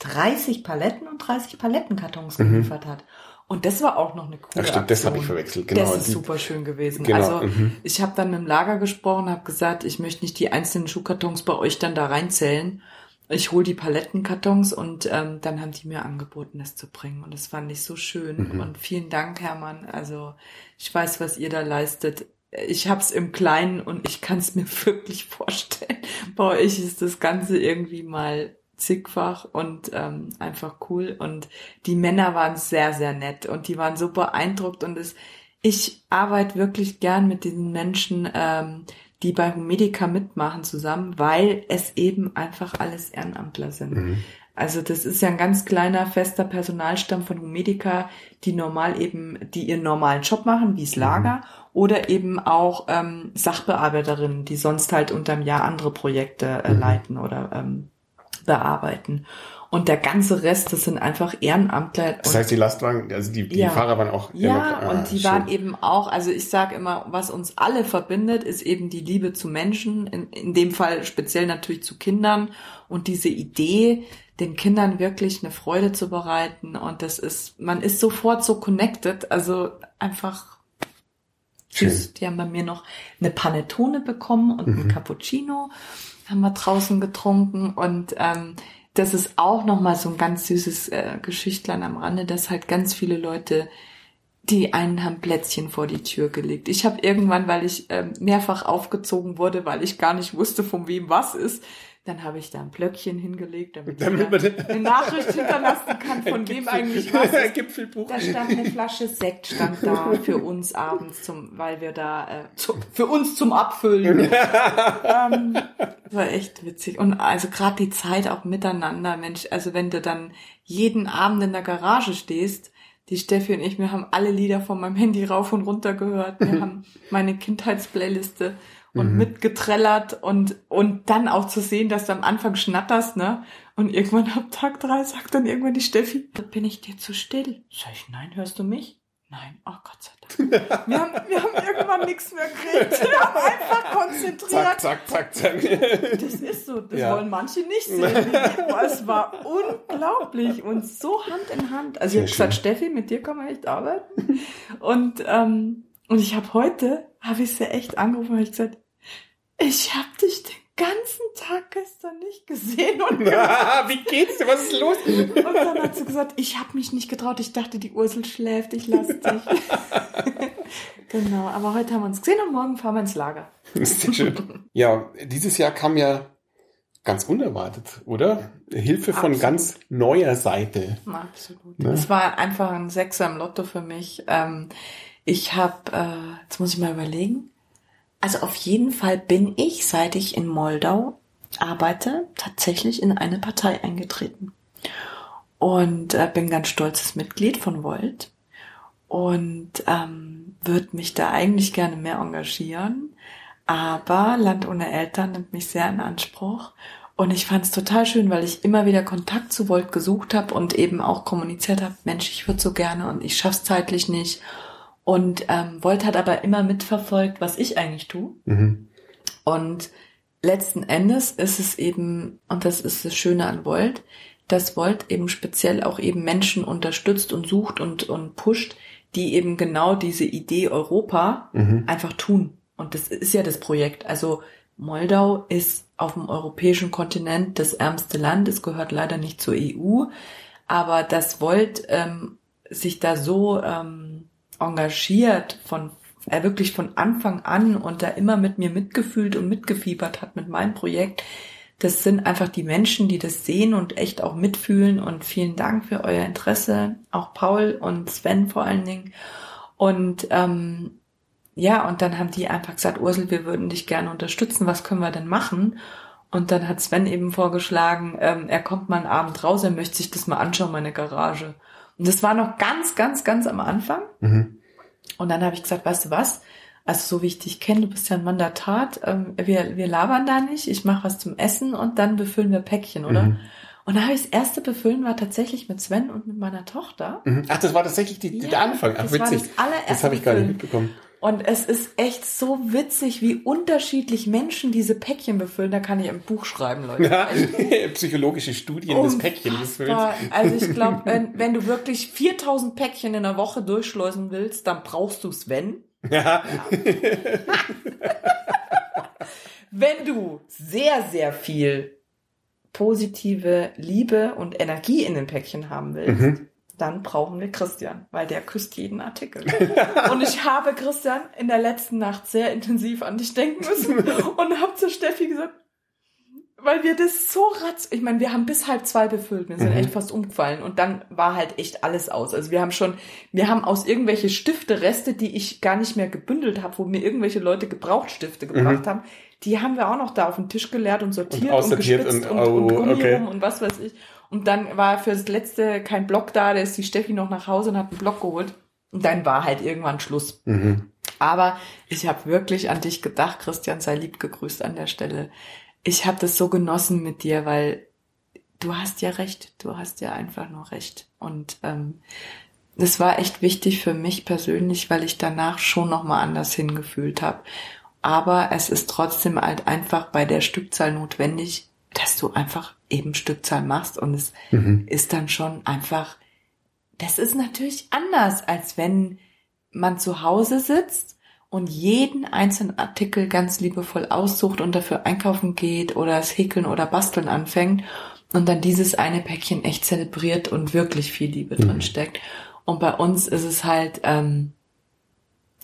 30 Paletten und 30 Palettenkartons Mhm. geliefert hat. Und das war auch noch eine coole Ach stimmt, das habe ich verwechselt. Genau. das ist die- super schön gewesen. Genau, Also mhm. ich habe dann mit dem Lager gesprochen, habe gesagt, ich möchte nicht die einzelnen Schuhkartons bei euch dann da reinzählen. Ich hole die Palettenkartons und ähm, dann haben die mir angeboten, das zu bringen. Und das fand ich so schön. Mhm. Und vielen Dank, Hermann. Also ich weiß, was ihr da leistet. Ich hab's im Kleinen und ich kann es mir wirklich vorstellen. Bei euch ist das Ganze irgendwie mal zigfach und ähm, einfach cool. Und die Männer waren sehr, sehr nett und die waren so beeindruckt. Und es, ich arbeite wirklich gern mit diesen Menschen, ähm, die bei Humedica mitmachen zusammen, weil es eben einfach alles Ehrenamtler sind. Mhm. Also das ist ja ein ganz kleiner, fester Personalstamm von Humedica, die normal eben, die ihren normalen Job machen, wie es Lager, oder eben auch ähm, Sachbearbeiterinnen, die sonst halt unterm Jahr andere Projekte äh, Mhm. leiten oder ähm, bearbeiten. Und der ganze Rest, das sind einfach Ehrenamtler. Das heißt, die Lastwagen, also die, die Ja. Fahrer waren auch Ja, immer- ah, und die schön. waren eben auch, also ich sage immer, was uns alle verbindet, ist eben die Liebe zu Menschen, in, in dem Fall speziell natürlich zu Kindern und diese Idee, den Kindern wirklich eine Freude zu bereiten und das ist, man ist sofort so connected, also einfach Schön. Die haben bei mir noch eine Panettone bekommen und Mhm. einen Cappuccino haben wir draußen getrunken und ähm, das ist auch nochmal so ein ganz süßes äh, Geschichtlein am Rande, dass halt ganz viele Leute die einen haben Plätzchen vor die Tür gelegt. Ich habe irgendwann, weil ich ähm, mehrfach aufgezogen wurde, weil ich gar nicht wusste, von wem was ist, dann habe ich da ein Blöckchen hingelegt, damit, Damit man- eine Nachricht hinterlassen kann, von wem eigentlich was ist. Gipfelbuch. Da stand eine Flasche Sekt stand da für uns abends zum, weil wir da äh, zu, für uns zum Abfüllen. ähm, war echt witzig und also gerade die Zeit auch miteinander, Mensch. Also wenn du dann jeden Abend in der Garage stehst, die Steffi und ich, wir haben alle Lieder von meinem Handy rauf und runter gehört. Wir haben meine Kindheitsplayliste und mitgetrellert und und dann auch zu sehen, dass du am Anfang schnatterst, ne? Und irgendwann ab Tag drei sagt dann irgendwann die Steffi, bin ich dir zu still? Sag ich, nein, hörst du mich? Nein, oh Gott sei Dank. Wir haben, wir haben irgendwann nichts mehr gekriegt. Wir haben einfach konzentriert. Zack, zack, zack, zack. Das ist so, das Ja. wollen manche nicht sehen. Es war unglaublich und so Hand in Hand. Also ich habe gesagt. Steffi, mit dir kann man echt arbeiten. Und, ähm, und ich habe heute, habe ich sie echt angerufen und ich gesagt, ich habe dich den ganzen Tag gestern nicht gesehen und Wie geht's dir? Was ist los? und dann hat sie gesagt, ich habe mich nicht getraut. Ich dachte, die Ursel schläft, ich lass dich. genau, aber heute haben wir uns gesehen und morgen fahren wir ins Lager. Sehr schön. Ja, dieses Jahr kam ja ganz unerwartet, oder? Hilfe von Absolut. ganz neuer Seite. Absolut. Ne? Es war einfach ein Sechser im Lotto für mich. Ähm, ich habe, äh, jetzt muss ich mal überlegen. Also auf jeden Fall bin ich, seit ich in Moldau arbeite, tatsächlich in eine Partei eingetreten. Und äh, bin ganz stolzes Mitglied von Volt und ähm, würde mich da eigentlich gerne mehr engagieren. Aber Land ohne Eltern nimmt mich sehr in Anspruch. Und ich fand es total schön, weil ich immer wieder Kontakt zu Volt gesucht habe und eben auch kommuniziert habe, Mensch, ich würde so gerne und ich schaff's zeitlich nicht. Und ähm, Volt hat aber immer mitverfolgt, was ich eigentlich tue. Mhm. Und letzten Endes ist es eben, und das ist das Schöne an Volt, dass Volt eben speziell auch eben Menschen unterstützt und sucht und, und pusht, die eben genau diese Idee Europa Mhm. einfach tun. Und das ist ja das Projekt. Also Moldau ist auf dem europäischen Kontinent das ärmste Land. Es gehört leider nicht zur EU. Aber das Volt ähm, sich da so ähm, engagiert von er wirklich von Anfang an und da immer mit mir mitgefühlt und mitgefiebert hat mit meinem Projekt. Das sind einfach die Menschen, die das sehen und echt auch mitfühlen. Und vielen Dank für euer Interesse, auch Paul und Sven vor allen Dingen. Und ähm, ja, und dann haben die einfach gesagt, Ursel, wir würden dich gerne unterstützen. Was können wir denn machen? Und dann hat Sven eben vorgeschlagen, ähm, er kommt mal einen Abend raus, er möchte sich das mal anschauen, meine Garage. Und das war noch ganz, ganz, ganz am Anfang. Mhm. Und dann habe ich gesagt, weißt du was? Also so wie ich dich kenne, du bist ja ein Mann der Tat. Ähm, wir, wir labern da nicht. Ich mache was zum Essen und dann befüllen wir Päckchen, oder? Mhm. Und da habe ich das erste Befüllen war tatsächlich mit Sven und mit meiner Tochter. Mhm. Ach, das war tatsächlich die, der Ja, Anfang. Ach, das war witzig. das allererste Das habe ich gar nicht mitbekommen. Und es ist echt so witzig, wie unterschiedlich Menschen diese Päckchen befüllen. Da kann ich ein Buch schreiben, Leute. Ja, psychologische Studien des Päckchens. Unfassbar. Also ich glaube, wenn, wenn du wirklich 4000 Päckchen in der Woche durchschleusen willst, dann brauchst du Sven. Ja. Wenn du sehr, sehr viel positive Liebe und Energie in den Päckchen haben willst, Mhm. Dann brauchen wir Christian, weil der küsst jeden Artikel. und ich habe Christian in der letzten Nacht sehr intensiv an dich denken müssen und habe zu Steffi gesagt, weil wir das so ratz, ich meine, wir haben bis halb zwei befüllt, wir sind Mhm. echt fast umgefallen und dann war halt echt alles aus. Also wir haben schon, wir haben aus irgendwelche Stifte Reste, die ich gar nicht mehr gebündelt habe, wo mir irgendwelche Leute Gebrauchstifte gebracht haben, die haben wir auch noch da auf den Tisch geleert und sortiert Und und, gespitzt und- und, und, oh, Gummi okay. rum und was weiß ich. Und dann war für das letzte kein Block da, da ist die Steffi noch nach Hause und hat einen Block geholt. Und dann war halt irgendwann Schluss. Mhm. Aber ich habe wirklich an dich gedacht, Christian, sei lieb gegrüßt an der Stelle. Ich habe das so genossen mit dir, weil du hast ja recht, du hast ja einfach nur recht. Und ähm, das war echt wichtig für mich persönlich, weil ich danach schon nochmal anders hingefühlt habe. Aber es ist trotzdem halt einfach bei der Stückzahl notwendig, dass du einfach eben Stückzahl machst und es mhm. ist dann schon einfach, das ist natürlich anders, als wenn man zu Hause sitzt und jeden einzelnen Artikel ganz liebevoll aussucht und dafür einkaufen geht oder das Häkeln oder Basteln anfängt und dann dieses eine Päckchen echt zelebriert und wirklich viel Liebe mhm. drin steckt. Und bei uns ist es halt, ähm,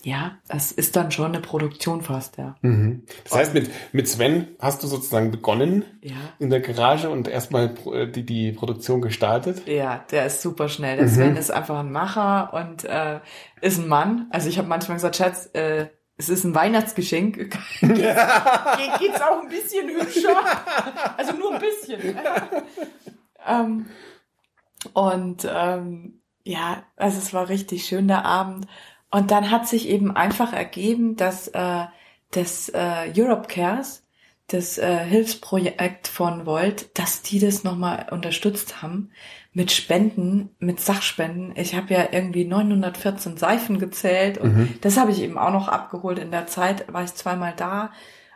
ja, es ist dann schon eine Produktion fast, ja. Mhm. Das heißt, mit, mit Sven hast du sozusagen begonnen ja. in der Garage und erstmal äh, die, die Produktion gestartet? Ja, der ist super schnell. Der mhm. Sven ist einfach ein Macher und äh, ist ein Mann. Also ich habe manchmal gesagt, Schatz, äh, es ist ein Weihnachtsgeschenk. Ge geht's auch ein bisschen hübscher? Also nur ein bisschen. ähm, und ähm, ja, also es war richtig schön der Abend. Und dann hat sich eben einfach ergeben, dass äh, das äh, Europe Cares, das äh, Hilfsprojekt von Volt, dass die das nochmal unterstützt haben mit Spenden, mit Sachspenden. Ich habe ja irgendwie 914 Seifen gezählt und mhm. das habe ich eben auch noch abgeholt in der Zeit, war ich zweimal da.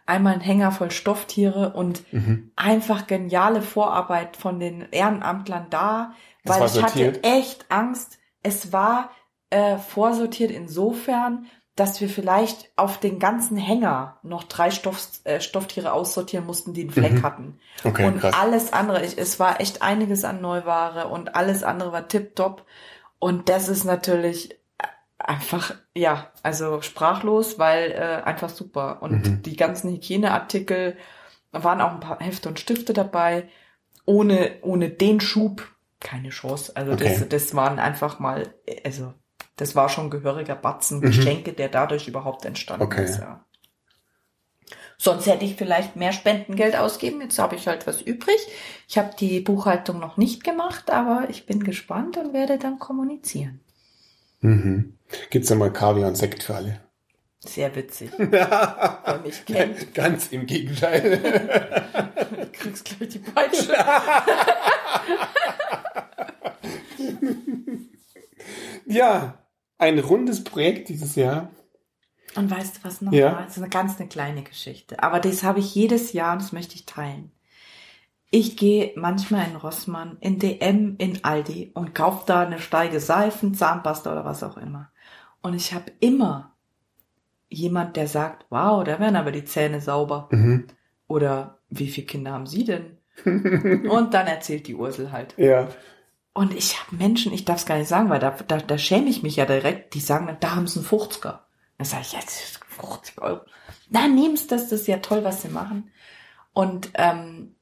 Einmal ein Hänger voll Stofftiere und mhm. einfach geniale Vorarbeit von den Ehrenamtlern da, weil ich hatte echt Angst. Es war äh, vorsortiert insofern, dass wir vielleicht auf den ganzen Hänger noch drei Stoff, äh, Stofftiere aussortieren mussten, die einen Fleck mhm. hatten. Okay, und krass. alles andere, ich, es war echt einiges an Neuware und alles andere war tipptopp. Und das ist natürlich einfach, ja, also sprachlos, weil äh, einfach super. Und mhm. die ganzen Hygieneartikel waren auch ein paar Hefte und Stifte dabei. Ohne, ohne den Schub keine Chance. Also okay. das, das waren einfach mal, also das war schon gehöriger Batzen mhm. Geschenke, der dadurch überhaupt entstanden okay. ist. Ja. Sonst hätte ich vielleicht mehr Spendengeld ausgeben. Jetzt habe ich halt was übrig. Ich habe die Buchhaltung noch nicht gemacht, aber ich bin gespannt und werde dann kommunizieren. Mhm. Gibt's ja mal Kaviar und Sekt für alle? Sehr witzig. Wer mich kennt. Ganz im Gegenteil. du kriegst gleich die Peitsche. ja, ein rundes Projekt dieses Jahr. Und weißt du was noch ja. war? Das ist eine ganz eine kleine Geschichte. Aber das habe ich jedes Jahr und das möchte ich teilen. Ich gehe manchmal in Rossmann, in DM, in Aldi und kaufe da eine Steige Seifen, Zahnpasta oder was auch immer. Und ich habe immer jemand, der sagt, wow, da werden aber die Zähne sauber. Mhm. Oder wie viele Kinder haben Sie denn? und dann erzählt die Ursel halt. Ja. Und ich habe Menschen, ich darf es gar nicht sagen, weil da, da, da schäme ich mich ja direkt, die sagen, da haben sie einen 50er. Dann sage ich, jetzt 50 Euro. Na, nehm's das, das ist ja toll, was sie machen. Und ähm,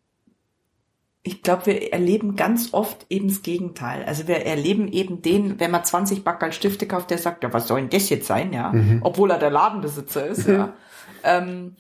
ich glaube, wir erleben ganz oft eben das Gegenteil. Also wir erleben eben den, wenn man 20 Backerl Stifte kauft, der sagt, ja, was soll denn das jetzt sein, ja? Mhm. Obwohl er der Ladenbesitzer ist, ja. ähm,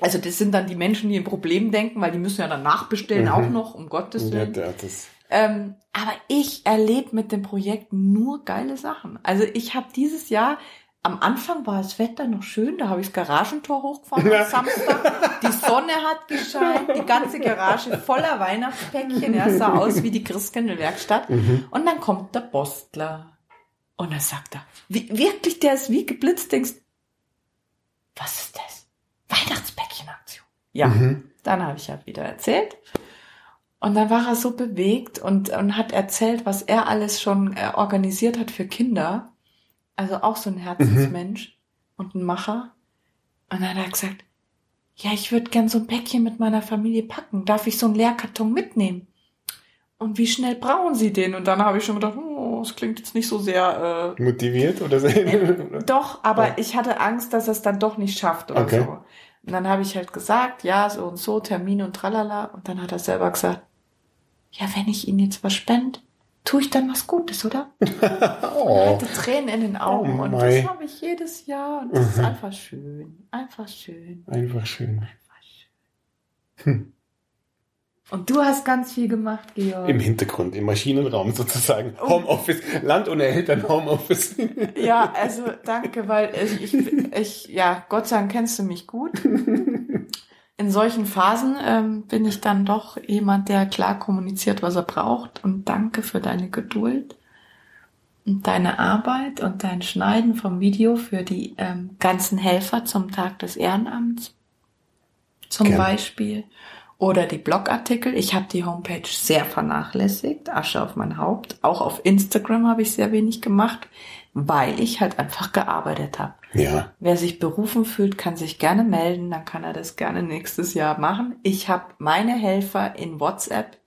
also das sind dann die Menschen, die ein Problem denken, weil die müssen ja dann nachbestellen mhm. auch noch, um Gottes Willen. Ja, das ähm, aber ich erlebe mit dem Projekt nur geile Sachen. Also ich habe dieses Jahr, am Anfang war das Wetter noch schön, da habe ich das Garagentor hochgefahren am Samstag. Die Sonne hat gescheint, die ganze Garage voller Weihnachtspäckchen. Ja, sah aus wie die Christkindlwerkstatt. Mhm. Und dann kommt der Postler. Und dann sagt er, wie, wirklich, der ist wie geblitzt, denkst, was ist das? Weihnachtspäckchenaktion. Ja, mhm. dann habe ich halt wieder erzählt. Und dann war er so bewegt und, und hat erzählt, was er alles schon äh, organisiert hat für Kinder. Also auch so ein Herzensmensch mhm. und ein Macher. Und dann hat er gesagt, ja, ich würde gern so ein Päckchen mit meiner Familie packen. Darf ich so einen Leerkarton mitnehmen? Und wie schnell brauchen Sie den? Und dann habe ich schon gedacht, oh, das klingt jetzt nicht so sehr äh, motiviert oder so. Äh, doch, aber ja. ich hatte Angst, dass er es dann doch nicht schafft oder okay. so. Und dann habe ich halt gesagt, ja, so und so, Termin und tralala. Und dann hat er selber gesagt, ja, wenn ich Ihnen jetzt was spende, tue ich dann was Gutes, oder? oh. Er hatte Tränen in den Augen oh und das habe ich jedes Jahr und das mhm. ist einfach schön, einfach schön. Einfach schön. Einfach schön. Hm. Und du hast ganz viel gemacht, Georg. Im Hintergrund, im Maschinenraum sozusagen. Oh. Homeoffice, Land ohne Eltern, Homeoffice. Ja, also danke, weil ich, ich, ich, ja, Gott sei Dank kennst du mich gut. in solchen Phasen ähm, bin ich dann doch jemand, der klar kommuniziert, was er braucht. Und danke für deine Geduld und deine Arbeit und dein Schneiden vom Video für die ähm, ganzen Helfer zum Tag des Ehrenamts zum Gerne. Beispiel. Oder die Blogartikel. Ich habe die Homepage sehr vernachlässigt. Asche auf mein Haupt. Auch auf Instagram habe ich sehr wenig gemacht, weil ich halt einfach gearbeitet habe. Ja. Wer sich berufen fühlt, kann sich gerne melden. Dann kann er das gerne nächstes Jahr machen. Ich habe meine Helfer in WhatsApp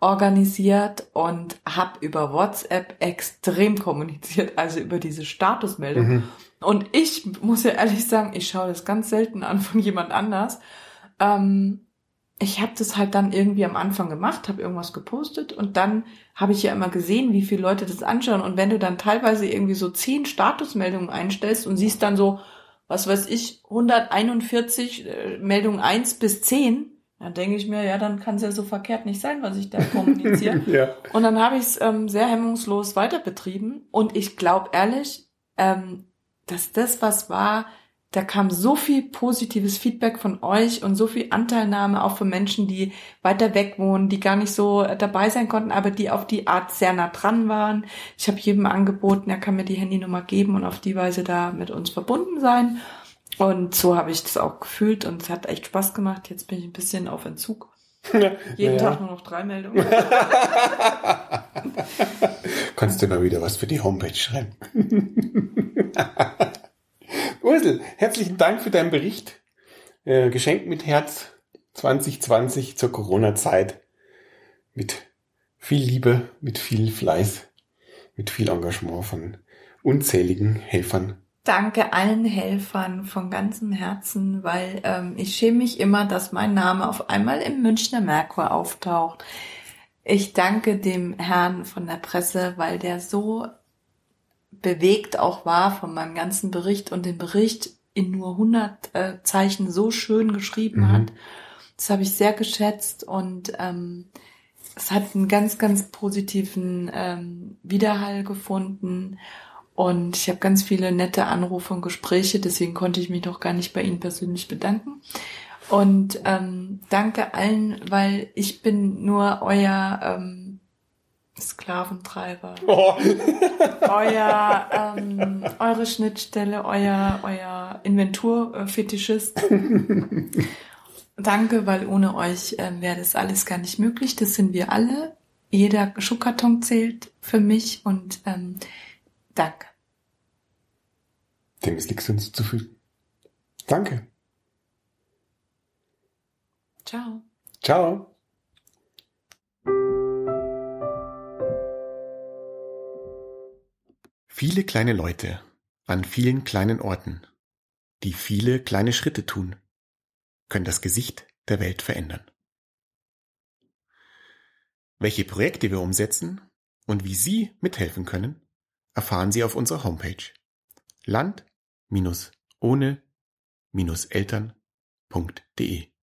organisiert und habe über WhatsApp extrem kommuniziert, also über diese Statusmeldung. Mhm. Und ich muss ja ehrlich sagen, ich schaue das ganz selten an von jemand anders. Ähm, ich habe das halt dann irgendwie am Anfang gemacht, habe irgendwas gepostet und dann habe ich ja immer gesehen, wie viele Leute das anschauen. Und wenn du dann teilweise irgendwie so zehn Statusmeldungen einstellst und siehst dann so, was weiß ich, 141 äh, Meldungen eins bis zehn, dann denke ich mir, ja, dann kann es ja so verkehrt nicht sein, was ich da kommuniziere. ja. Und dann habe ich es ähm, sehr hemmungslos weiter betrieben. Und ich glaube ehrlich, ähm, dass das was war, da kam so viel positives Feedback von euch und so viel Anteilnahme auch von Menschen, die weiter weg wohnen, die gar nicht so dabei sein konnten, aber die auf die Art sehr nah dran waren. Ich habe jedem angeboten, er kann mir die Handynummer geben und auf die Weise da mit uns verbunden sein. Und so habe ich das auch gefühlt und es hat echt Spaß gemacht. Jetzt bin ich ein bisschen auf Entzug. Jeden ja. Tag nur noch drei Meldungen. Kannst du mal wieder was für die Homepage schreiben? Ursel, herzlichen Dank für deinen Bericht. Äh, Geschenk mit Herz 2020 zur Corona-Zeit. Mit viel Liebe, mit viel Fleiß, mit viel Engagement von unzähligen Helfern. Danke allen Helfern von ganzem Herzen, weil ähm, ich schäme mich immer, dass mein Name auf einmal im Münchner Merkur auftaucht. Ich danke dem Herrn von der Presse, weil der so bewegt auch war von meinem ganzen Bericht und den Bericht in nur 100 äh, Zeichen so schön geschrieben mhm. hat. Das habe ich sehr geschätzt und ähm, es hat einen ganz, ganz positiven ähm, Widerhall gefunden. Und ich habe ganz viele nette Anrufe und Gespräche, deswegen konnte ich mich doch gar nicht bei Ihnen persönlich bedanken. Und ähm, danke allen, weil ich bin nur euer ähm, Sklaventreiber. Oh. euer, ähm, eure Schnittstelle, euer, euer Inventurfetischist. Danke, weil ohne euch ähm, wäre das alles gar nicht möglich. Das sind wir alle. Jeder Schuhkarton zählt für mich und ähm, danke. Dem ist nichts hinzuzufügen. Danke. Ciao. Ciao. Viele kleine Leute an vielen kleinen Orten, die viele kleine Schritte tun, können das Gesicht der Welt verändern. Welche Projekte wir umsetzen und wie Sie mithelfen können, erfahren Sie auf unserer Homepage land-ohne-eltern.de.